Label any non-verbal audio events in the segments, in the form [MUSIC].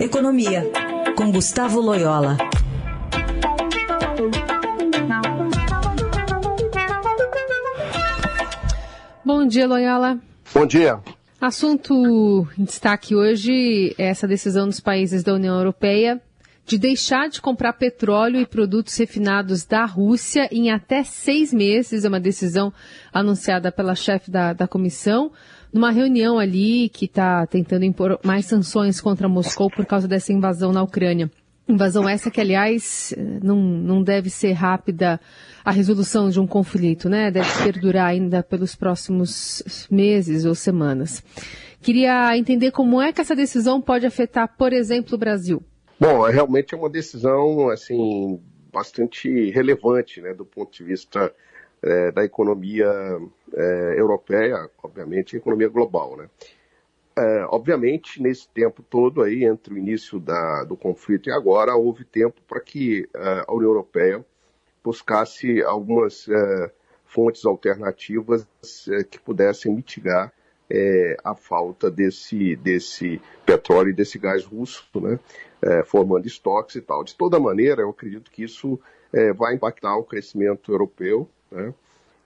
Economia, com Gustavo Loyola. Bom dia, Loyola. Bom dia. Assunto em destaque hoje é essa decisão dos países da União Europeia de deixar de comprar petróleo e produtos refinados da Rússia em até seis meses. É uma decisão anunciada pela chefe da, da comissão numa reunião ali que está tentando impor mais sanções contra Moscou por causa dessa invasão na Ucrânia. Invasão essa que, aliás, não, não deve ser rápida a resolução de um conflito, né? Deve perdurar ainda pelos próximos meses ou semanas. Queria entender como é que essa decisão pode afetar, por exemplo, o Brasil. Bom, é realmente é uma decisão assim bastante relevante, né, do ponto de vista é, da economia é, europeia, obviamente, e economia global, né? É, obviamente, nesse tempo todo aí, entre o início da, do conflito e agora, houve tempo para que é, a União Europeia buscasse algumas é, fontes alternativas é, que pudessem mitigar a falta desse, desse petróleo e desse gás russo, né? formando estoques e tal. De toda maneira, eu acredito que isso vai impactar o crescimento europeu, né?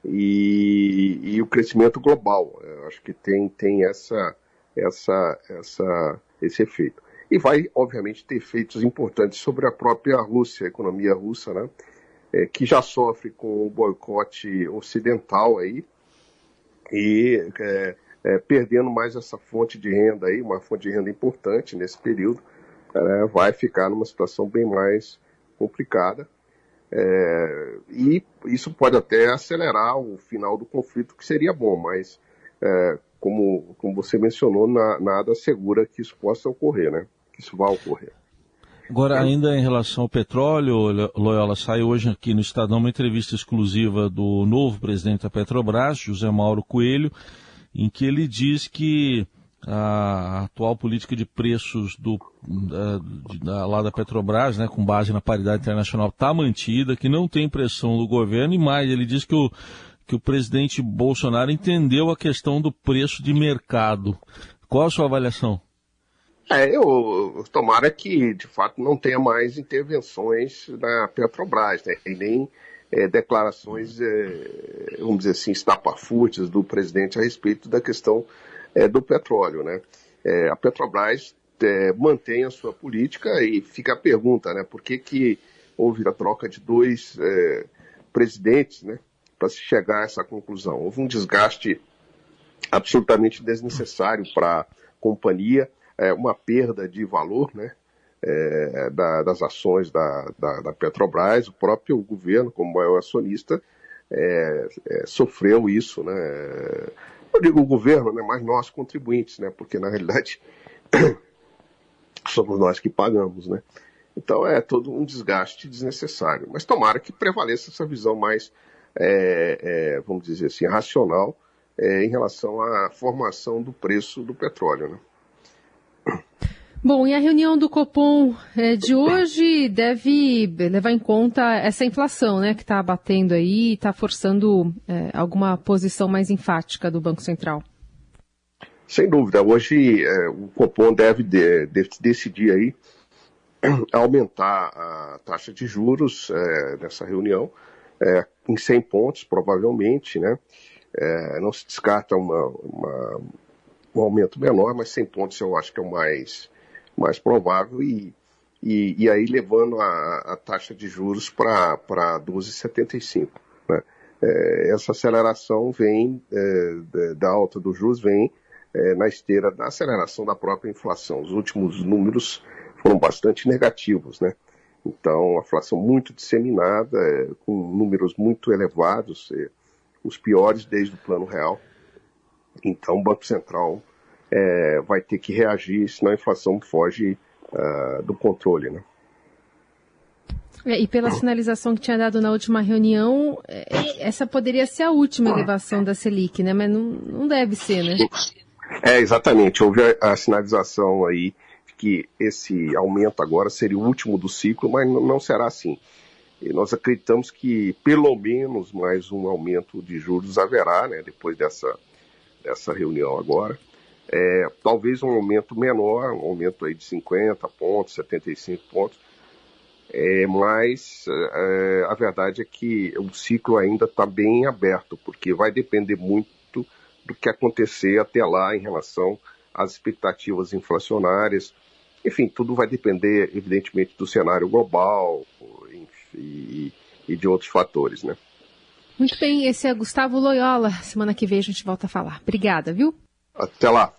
E, e, o crescimento global. Eu acho que tem, tem essa, essa, essa, esse efeito. E vai, obviamente, ter efeitos importantes sobre a própria Rússia, a economia russa, né? É, que já sofre com o boicote ocidental aí e é, é, perdendo mais essa fonte de renda aí, uma fonte de renda importante nesse período, né? vai ficar numa situação bem mais complicada. É, e isso pode até acelerar o final do conflito, que seria bom, mas é, como, como você mencionou, na, nada assegura que isso possa ocorrer, né? Que isso vá ocorrer. Agora, ainda em relação ao petróleo, Loyola, saiu hoje aqui no Estadão uma entrevista exclusiva do novo presidente da Petrobras, José Mauro Coelho, em que ele diz que a atual política de preços do, da, da, lá da Petrobras, né, com base na paridade internacional, está mantida, que não tem pressão do governo, e mais, ele diz que o, que o presidente Bolsonaro entendeu a questão do preço de mercado. Qual a sua avaliação? É, eu tomara que, de fato, não tenha mais intervenções na Petrobras, né, e nem é, declarações, é, vamos dizer assim, estapafúrdias do presidente a respeito da questão é, do petróleo. Né? É, a Petrobras é, mantém a sua política e fica a pergunta, né? Por que, que houve a troca de dois é, presidentes, né? Para se chegar a essa conclusão. Houve um desgaste absolutamente desnecessário para a companhia, é, uma perda de valor, né? É, da, das ações da, da, da, Petrobras, o próprio governo, como maior acionista, é, é, sofreu isso, né? Digo o governo, né, mas nós contribuintes, né, porque na realidade [COUGHS] somos nós que pagamos, né. Então é todo um desgaste desnecessário. Mas tomara que prevaleça essa visão mais, é, é, vamos dizer assim, racional é, em relação à formação do preço do petróleo, né. Bom, e a reunião do Copom é, de hoje deve levar em conta essa inflação, né, que está batendo aí e está forçando é, alguma posição mais enfática do Banco Central. Sem dúvida. Hoje é, o Copom deve, de, deve, decidir aí [CLEARS THROAT] aumentar a taxa de juros nessa reunião em 100 pontos, provavelmente, né? Não se descarta uma, uma, um aumento menor, mas 100 pontos eu acho que é o mais mais provável e, e, e aí levando a, a, taxa de juros para 12,75. Né? É, essa aceleração vem é, da alta dos juros vem é, na esteira da aceleração da própria inflação. Os últimos números foram bastante negativos, né? Então, a inflação muito disseminada, é, com números muito elevados, é, os piores desde o plano real. Então, o Banco Central é, vai ter que reagir, senão a inflação foge uh, do controle, né? É, e pela sinalização que tinha dado na última reunião, é, essa poderia ser a última elevação da Selic, né? Mas não, não deve ser, né? É, exatamente. Houve a, a sinalização aí que esse aumento agora seria o último do ciclo, mas não, não será assim. E nós acreditamos que pelo menos mais um aumento de juros haverá, né, depois dessa, dessa reunião agora é, talvez um aumento menor, um aumento aí de 50 pontos, 75 pontos, é, mas é, a verdade é que o ciclo ainda está bem aberto, porque vai depender muito do que acontecer até lá em relação às expectativas inflacionárias. Enfim, tudo vai depender, evidentemente, do cenário global e, e de outros fatores, né? Muito bem, esse é Gustavo Loyola. Semana que vem a gente volta a falar. Obrigada, viu? Até lá.